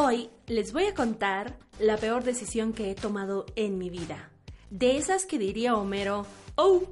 Hoy les voy a contar la peor decisión que he tomado en mi vida. De esas que diría Homero, oh.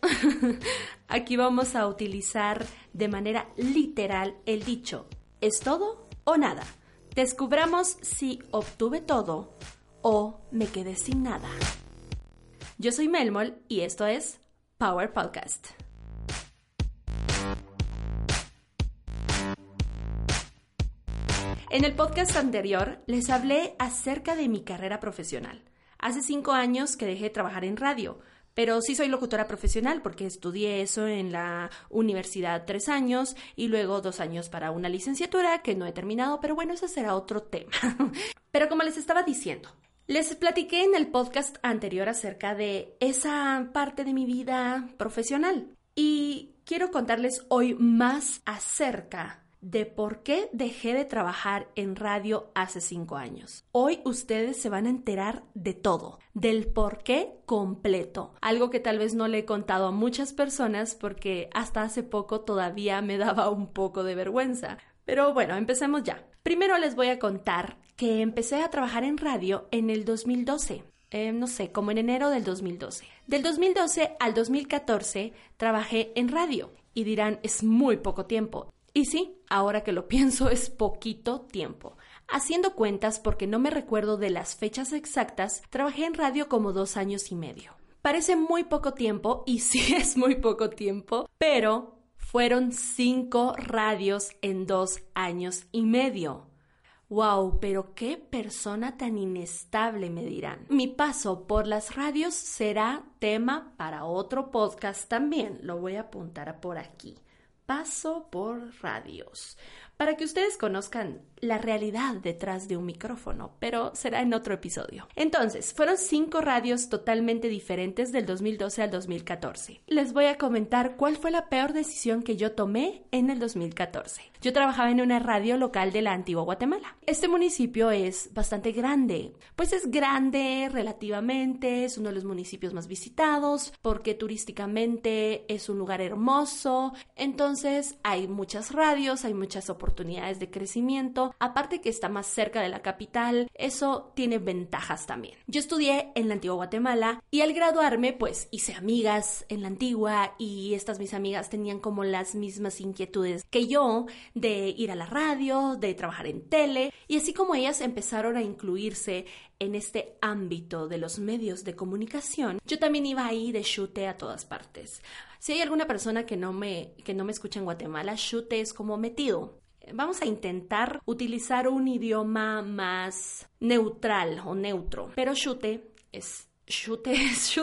Aquí vamos a utilizar de manera literal el dicho, ¿es todo o nada? Descubramos si obtuve todo o me quedé sin nada. Yo soy Melmol y esto es Power Podcast. En el podcast anterior les hablé acerca de mi carrera profesional. Hace cinco años que dejé de trabajar en radio, pero sí soy locutora profesional porque estudié eso en la universidad tres años y luego dos años para una licenciatura que no he terminado, pero bueno, eso será otro tema. pero como les estaba diciendo, les platiqué en el podcast anterior acerca de esa parte de mi vida profesional y quiero contarles hoy más acerca de por qué dejé de trabajar en radio hace cinco años. Hoy ustedes se van a enterar de todo, del por qué completo, algo que tal vez no le he contado a muchas personas porque hasta hace poco todavía me daba un poco de vergüenza. Pero bueno, empecemos ya. Primero les voy a contar que empecé a trabajar en radio en el 2012. Eh, no sé, como en enero del 2012. Del 2012 al 2014 trabajé en radio. Y dirán, es muy poco tiempo. Y sí, ahora que lo pienso es poquito tiempo. Haciendo cuentas porque no me recuerdo de las fechas exactas, trabajé en radio como dos años y medio. Parece muy poco tiempo y sí es muy poco tiempo, pero fueron cinco radios en dos años y medio. Wow, pero qué persona tan inestable, me dirán. Mi paso por las radios será tema para otro podcast también. Lo voy a apuntar por aquí paso por radios, para que ustedes conozcan la realidad detrás de un micrófono, pero será en otro episodio. Entonces, fueron cinco radios totalmente diferentes del 2012 al 2014. Les voy a comentar cuál fue la peor decisión que yo tomé en el 2014. Yo trabajaba en una radio local de la antigua Guatemala. Este municipio es bastante grande, pues es grande relativamente, es uno de los municipios más visitados, porque turísticamente es un lugar hermoso, entonces hay muchas radios, hay muchas oportunidades de crecimiento, aparte que está más cerca de la capital, eso tiene ventajas también. Yo estudié en la antigua Guatemala y al graduarme pues hice amigas en la antigua y estas mis amigas tenían como las mismas inquietudes que yo de ir a la radio, de trabajar en tele y así como ellas empezaron a incluirse en este ámbito de los medios de comunicación, yo también iba ahí de chute a todas partes. Si hay alguna persona que no me, que no me escucha en Guatemala, chute es como metido vamos a intentar utilizar un idioma más neutral o neutro, pero chute es chute es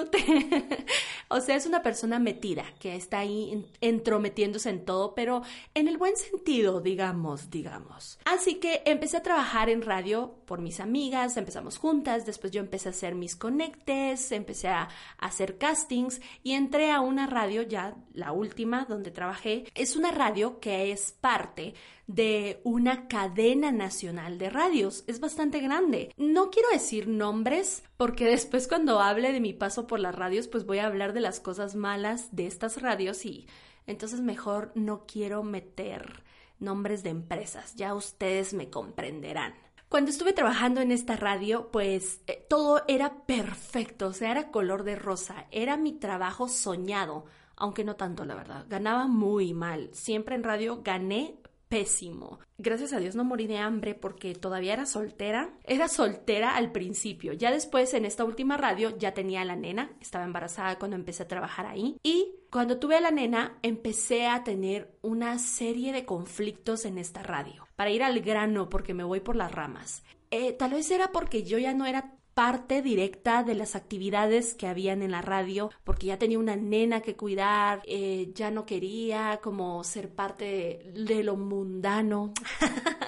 o sea, es una persona metida que está ahí entrometiéndose en todo, pero en el buen sentido, digamos, digamos. Así que empecé a trabajar en radio por mis amigas, empezamos juntas, después yo empecé a hacer mis conectes, empecé a hacer castings y entré a una radio ya, la última donde trabajé. Es una radio que es parte de una cadena nacional de radios. Es bastante grande. No quiero decir nombres porque después cuando hable de mi paso por las radios pues voy a hablar de las cosas malas de estas radios y entonces mejor no quiero meter nombres de empresas. Ya ustedes me comprenderán. Cuando estuve trabajando en esta radio, pues eh, todo era perfecto, o sea, era color de rosa, era mi trabajo soñado, aunque no tanto, la verdad. Ganaba muy mal. Siempre en radio gané pésimo. Gracias a Dios no morí de hambre porque todavía era soltera. Era soltera al principio. Ya después en esta última radio ya tenía a la nena. Estaba embarazada cuando empecé a trabajar ahí. Y cuando tuve a la nena empecé a tener una serie de conflictos en esta radio. Para ir al grano porque me voy por las ramas. Eh, tal vez era porque yo ya no era parte directa de las actividades que habían en la radio, porque ya tenía una nena que cuidar, eh, ya no quería como ser parte de lo mundano.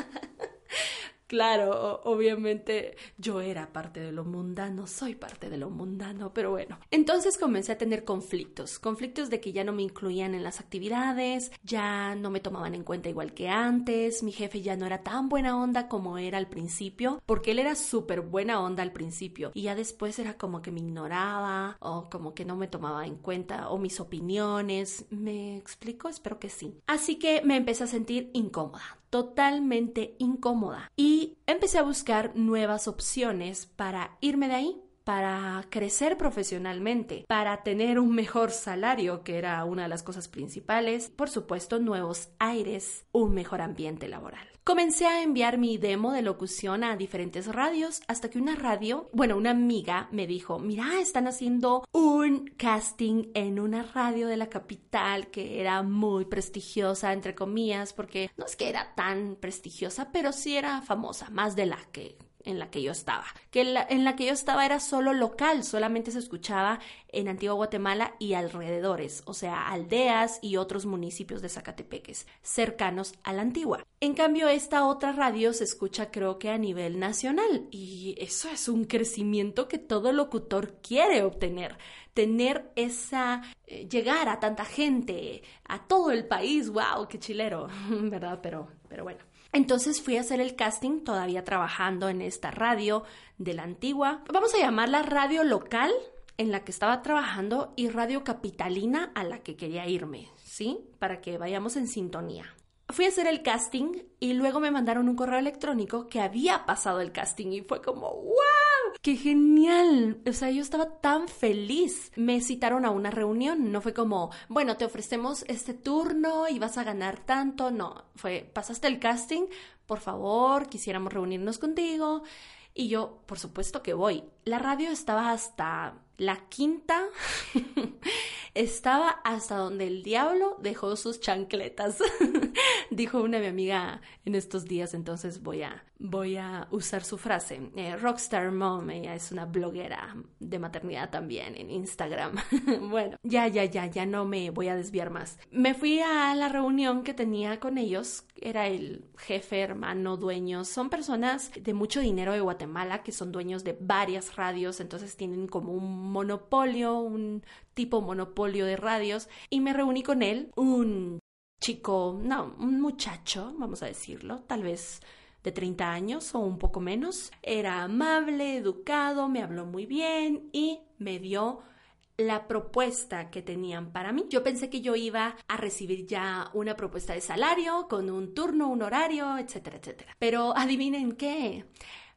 Claro, obviamente yo era parte de lo mundano, soy parte de lo mundano, pero bueno. Entonces comencé a tener conflictos, conflictos de que ya no me incluían en las actividades, ya no me tomaban en cuenta igual que antes, mi jefe ya no era tan buena onda como era al principio, porque él era súper buena onda al principio y ya después era como que me ignoraba o como que no me tomaba en cuenta o mis opiniones. ¿Me explico? Espero que sí. Así que me empecé a sentir incómoda totalmente incómoda y empecé a buscar nuevas opciones para irme de ahí para crecer profesionalmente, para tener un mejor salario, que era una de las cosas principales, por supuesto, nuevos aires, un mejor ambiente laboral. Comencé a enviar mi demo de locución a diferentes radios hasta que una radio, bueno, una amiga me dijo, mira, están haciendo un casting en una radio de la capital que era muy prestigiosa, entre comillas, porque no es que era tan prestigiosa, pero sí era famosa, más de la que en la que yo estaba. Que en la, que yo estaba era solo local, solamente se escuchaba en Antigua Guatemala y alrededores, o sea, aldeas y otros municipios de Zacatepeques, cercanos a la Antigua. En cambio, esta otra radio se escucha creo que a nivel nacional y eso es un crecimiento que todo locutor quiere obtener tener esa, eh, llegar a tanta gente, a todo el país, wow, qué chilero, ¿verdad? Pero, pero bueno. Entonces fui a hacer el casting todavía trabajando en esta radio de la antigua. Vamos a llamarla radio local en la que estaba trabajando y radio capitalina a la que quería irme, ¿sí? Para que vayamos en sintonía. Fui a hacer el casting y luego me mandaron un correo electrónico que había pasado el casting y fue como, ¡wow! ¡Qué genial! O sea, yo estaba tan feliz. Me citaron a una reunión, no fue como, bueno, te ofrecemos este turno y vas a ganar tanto, no, fue, pasaste el casting, por favor, quisiéramos reunirnos contigo. Y yo, por supuesto que voy. La radio estaba hasta la quinta, estaba hasta donde el diablo dejó sus chancletas, dijo una mi amiga en estos días, entonces voy a, voy a usar su frase. Eh, Rockstar Mom, ella es una bloguera de maternidad también en Instagram. bueno, ya, ya, ya, ya no me voy a desviar más. Me fui a la reunión que tenía con ellos, era el jefe, hermano, dueño, son personas de mucho dinero de Guatemala que son dueños de radios, entonces tienen como un monopolio, un tipo monopolio de radios, y me reuní con él, un chico, no, un muchacho, vamos a decirlo, tal vez de 30 años o un poco menos. Era amable, educado, me habló muy bien y me dio la propuesta que tenían para mí. Yo pensé que yo iba a recibir ya una propuesta de salario con un turno, un horario, etcétera, etcétera. Pero adivinen qué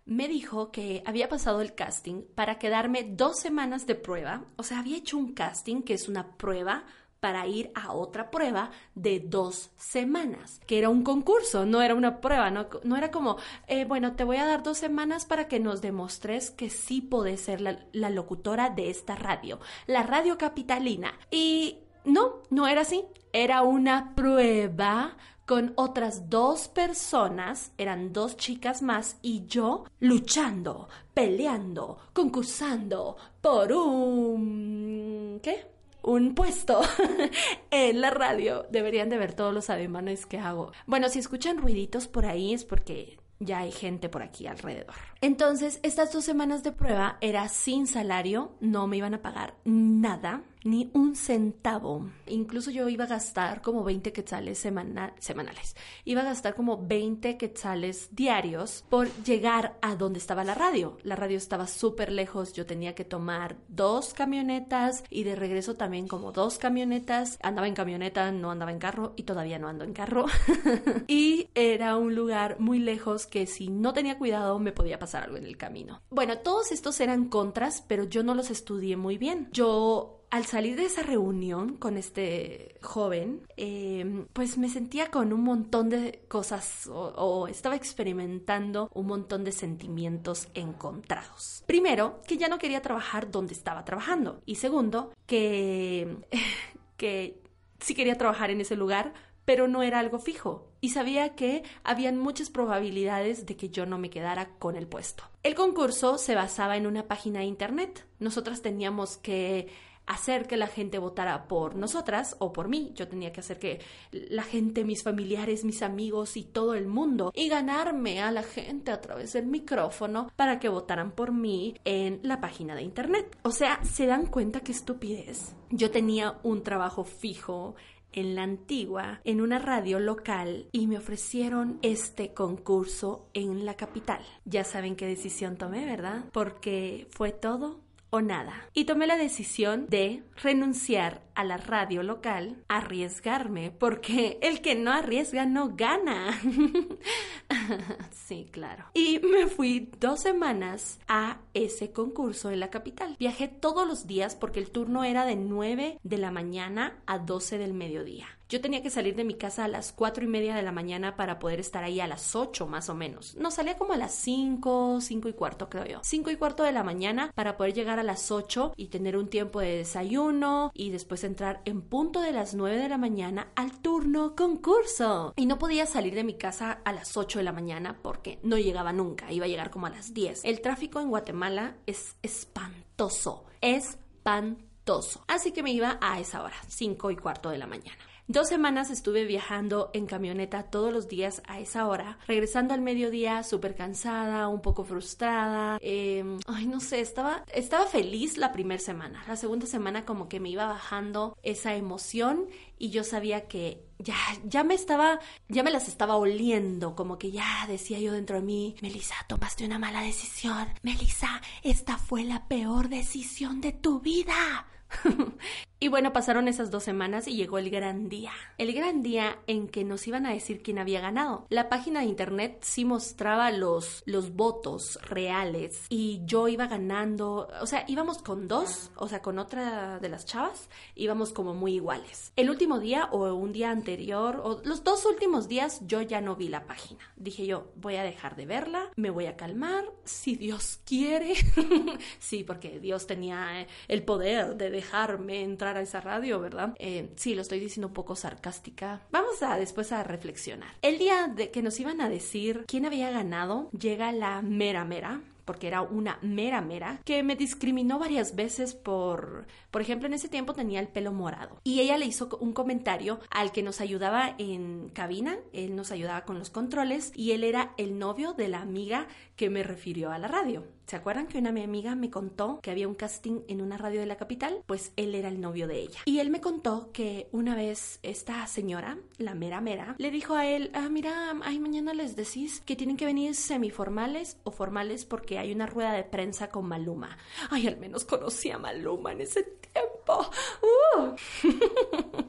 me dijo que había pasado el casting para quedarme dos semanas de prueba, o sea, había hecho un casting que es una prueba para ir a otra prueba de dos semanas, que era un concurso, no era una prueba, no, no era como, eh, bueno, te voy a dar dos semanas para que nos demostres que sí podés ser la, la locutora de esta radio, la radio capitalina. Y no, no era así, era una prueba con otras dos personas, eran dos chicas más, y yo luchando, peleando, concursando por un... ¿qué? un puesto en la radio. Deberían de ver todos los ademanes que hago. Bueno, si escuchan ruiditos por ahí es porque ya hay gente por aquí alrededor. Entonces, estas dos semanas de prueba era sin salario, no me iban a pagar nada ni un centavo. Incluso yo iba a gastar como 20 quetzales semanales. Iba a gastar como 20 quetzales diarios por llegar a donde estaba la radio. La radio estaba súper lejos. Yo tenía que tomar dos camionetas y de regreso también como dos camionetas. Andaba en camioneta, no andaba en carro y todavía no ando en carro. y era un lugar muy lejos que si no tenía cuidado me podía pasar algo en el camino. Bueno, todos estos eran contras, pero yo no los estudié muy bien. Yo al salir de esa reunión con este joven, em, pues me sentía con un montón de cosas o, estaba experimentando un montón de sentimientos encontrados. Primero, que ya no quería trabajar donde estaba trabajando. Y segundo, que, que sí quería trabajar en ese lugar, pero no era algo fijo y sabía que habían muchas probabilidades de que yo no me quedara con el puesto. El concurso se basaba en una página de internet. Nosotras teníamos que hacer que la gente votara por nosotras o por mí. Yo tenía que hacer que la gente, mis familiares, mis amigos y todo el mundo y ganarme a la gente a través del micrófono para que votaran por mí en la página de internet. O sea, ¿se dan cuenta qué estupidez? Yo tenía un trabajo fijo en la antigua, en una radio local, y me ofrecieron este concurso en la capital. Ya saben qué decisión tomé, ¿verdad? Porque fue todo o nada. Y tomé la decisión de renunciar a la radio local, arriesgarme, porque el que no arriesga no gana. sí, claro. Y me fui dos semanas a ese concurso en la capital. Viajé todos los días porque el turno era de 9 de la mañana a 12 del mediodía. Yo tenía que salir de mi casa a las cuatro y media de la mañana para poder estar ahí a las 8 más o menos. No, salía como a las 5, 5 y cuarto creo yo. 5 y cuarto de la mañana para poder llegar a las 8 y tener un tiempo de desayuno y después entrar en punto de las 9 de la mañana al turno concurso. Y no podía salir de mi casa a las 8 de la mañana porque no llegaba nunca, iba a llegar como a las 10. El tráfico en Guatemala es espantoso, espantoso. Así que me iba a esa hora, 5 y cuarto de la mañana. Dos semanas estuve viajando en camioneta todos los días a esa hora, regresando al mediodía súper cansada, un poco frustrada. Em, ay, no sé, estaba, estaba feliz la primera semana. La segunda semana como que me iba bajando esa emoción y yo sabía que ya, ya me estaba, ya me las estaba oliendo, como que ya decía yo dentro de mí, Melissa, tomaste una mala decisión. Melissa, esta fue la peor decisión de tu vida. y bueno, pasaron esas dos semanas y llegó el gran día. El gran día en que nos iban a decir quién había ganado. La página de internet sí mostraba los, los votos reales y yo iba ganando, o sea, íbamos con dos, o sea, con otra de las chavas, íbamos como muy iguales. El último día o un día anterior, o los dos últimos días, yo ya no vi la página. Dije yo, voy a dejar de verla, me voy a calmar, si Dios quiere. sí, porque Dios tenía el poder de dejarme entrar a esa radio, ¿verdad? Eh, sí, lo estoy diciendo un poco sarcástica. Vamos a después a reflexionar. El día de que nos iban a decir quién había ganado, llega la mera mera porque era una mera mera, que me discriminó varias veces por, por ejemplo, en ese tiempo tenía el pelo morado. Y ella le hizo un comentario al que nos ayudaba en cabina, él nos ayudaba con los controles y él era el novio de la amiga que me refirió a la radio. ¿Se acuerdan que una mi amiga me contó que había un casting en una radio de la capital? Pues él era el novio de ella. Y él me contó que una vez esta señora, la mera mera, le dijo a él, ah, mira, ay, mañana les decís que tienen que venir semiformales o formales porque hay una rueda de prensa con Maluma. Ay, al menos conocí a Maluma en ese tiempo. Uh.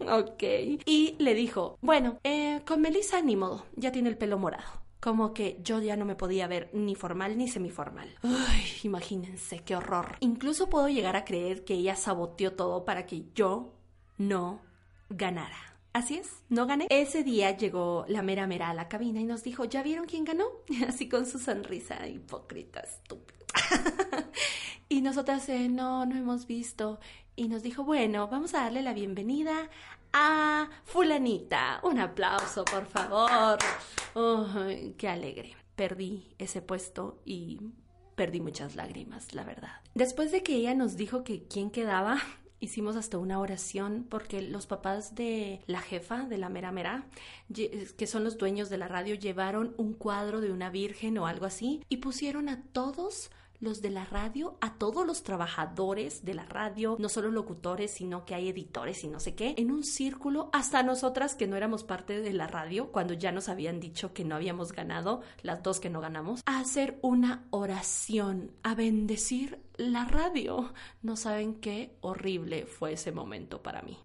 ok. Y le dijo, bueno, eh, con Melissa ni modo, ya tiene el pelo morado como que yo ya no me podía ver ni formal ni semiformal. Ay, imagínense qué horror. Incluso puedo llegar a creer que ella saboteó todo para que yo no ganara. Así es, no gané. Ese día llegó la mera mera a la cabina y nos dijo, ¿ya vieron quién ganó? Así con su sonrisa hipócrita, estúpida. Nosotras, no, no hemos visto. Y nos dijo, bueno, vamos a darle la bienvenida a fulanita. Un aplauso, por favor. qué alegre. Perdí ese puesto y perdí muchas lágrimas, la verdad. Después de que ella nos dijo que quién quedaba, hicimos hasta una oración porque los papás de la jefa, de la mera mera, que son los dueños de la radio, llevaron un cuadro de una virgen o algo así y pusieron a todos los de la radio, a todos los trabajadores de la radio, no solo locutores, sino que hay editores y no sé qué, en un círculo, hasta nosotras que no éramos parte de la radio, cuando ya nos habían dicho que no habíamos ganado, las dos que no ganamos, a hacer una oración, a bendecir la radio. No saben qué horrible fue ese momento para mí.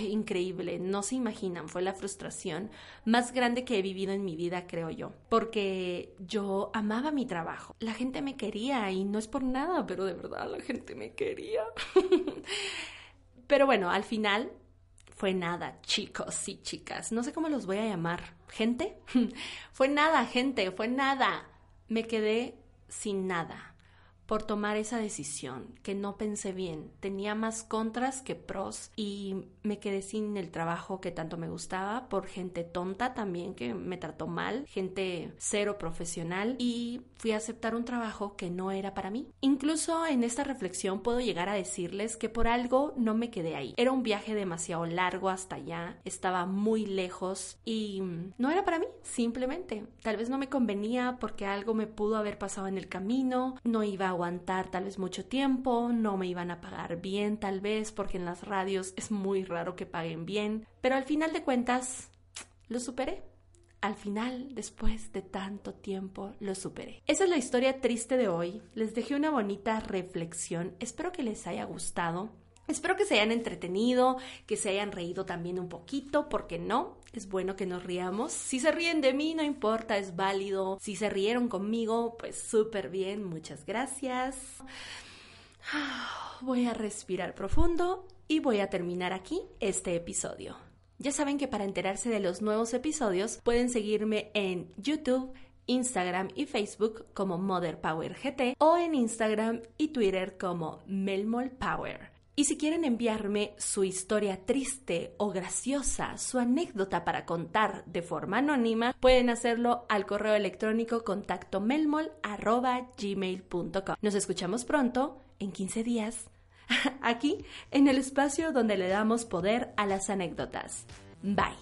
increíble, no se imaginan, fue la frustración más grande que he vivido en mi vida, creo yo, porque yo amaba mi trabajo, la gente me quería y no es por nada, pero de verdad la gente me quería. pero bueno, al final fue nada, chicos y chicas, no sé cómo los voy a llamar, gente, fue nada, gente, fue nada, me quedé sin nada por tomar esa decisión, que no pensé bien. Tenía más contras que pros y me quedé sin el trabajo que tanto me gustaba por gente tonta también que me trató mal, gente cero profesional y fui a aceptar un trabajo que no era para mí. Incluso en esta reflexión puedo llegar a decirles que por algo no me quedé ahí. Era un viaje demasiado largo hasta allá, estaba muy lejos y no era para mí, simplemente. Tal vez no me convenía porque algo me pudo haber pasado en el camino, no iba a aguantar tal vez mucho tiempo, no me iban a pagar bien tal vez, porque en las radios es muy raro que paguen bien, pero al final de cuentas lo superé. al final, después de tanto tiempo, lo superé. Esa es la historia triste de hoy. Les dejé una bonita reflexión. Espero que les haya gustado. Espero que se hayan entretenido, que se hayan reído también un poquito, porque no, es bueno que nos riamos. Si se ríen de mí, no importa, es válido. Si se rieron conmigo, pues súper bien, muchas gracias. Voy a respirar profundo y voy a terminar aquí este episodio. Ya saben que para enterarse de los nuevos episodios pueden seguirme en YouTube, Instagram y Facebook como Mother Power GT o en Instagram y Twitter como Melmol Power. Y si quieren enviarme su historia triste o graciosa, su anécdota para contar de forma anónima, pueden hacerlo al correo electrónico contacto melmol.gmail.com. Nos escuchamos pronto, en 15 días, aquí en el espacio donde le damos poder a las anécdotas. Bye.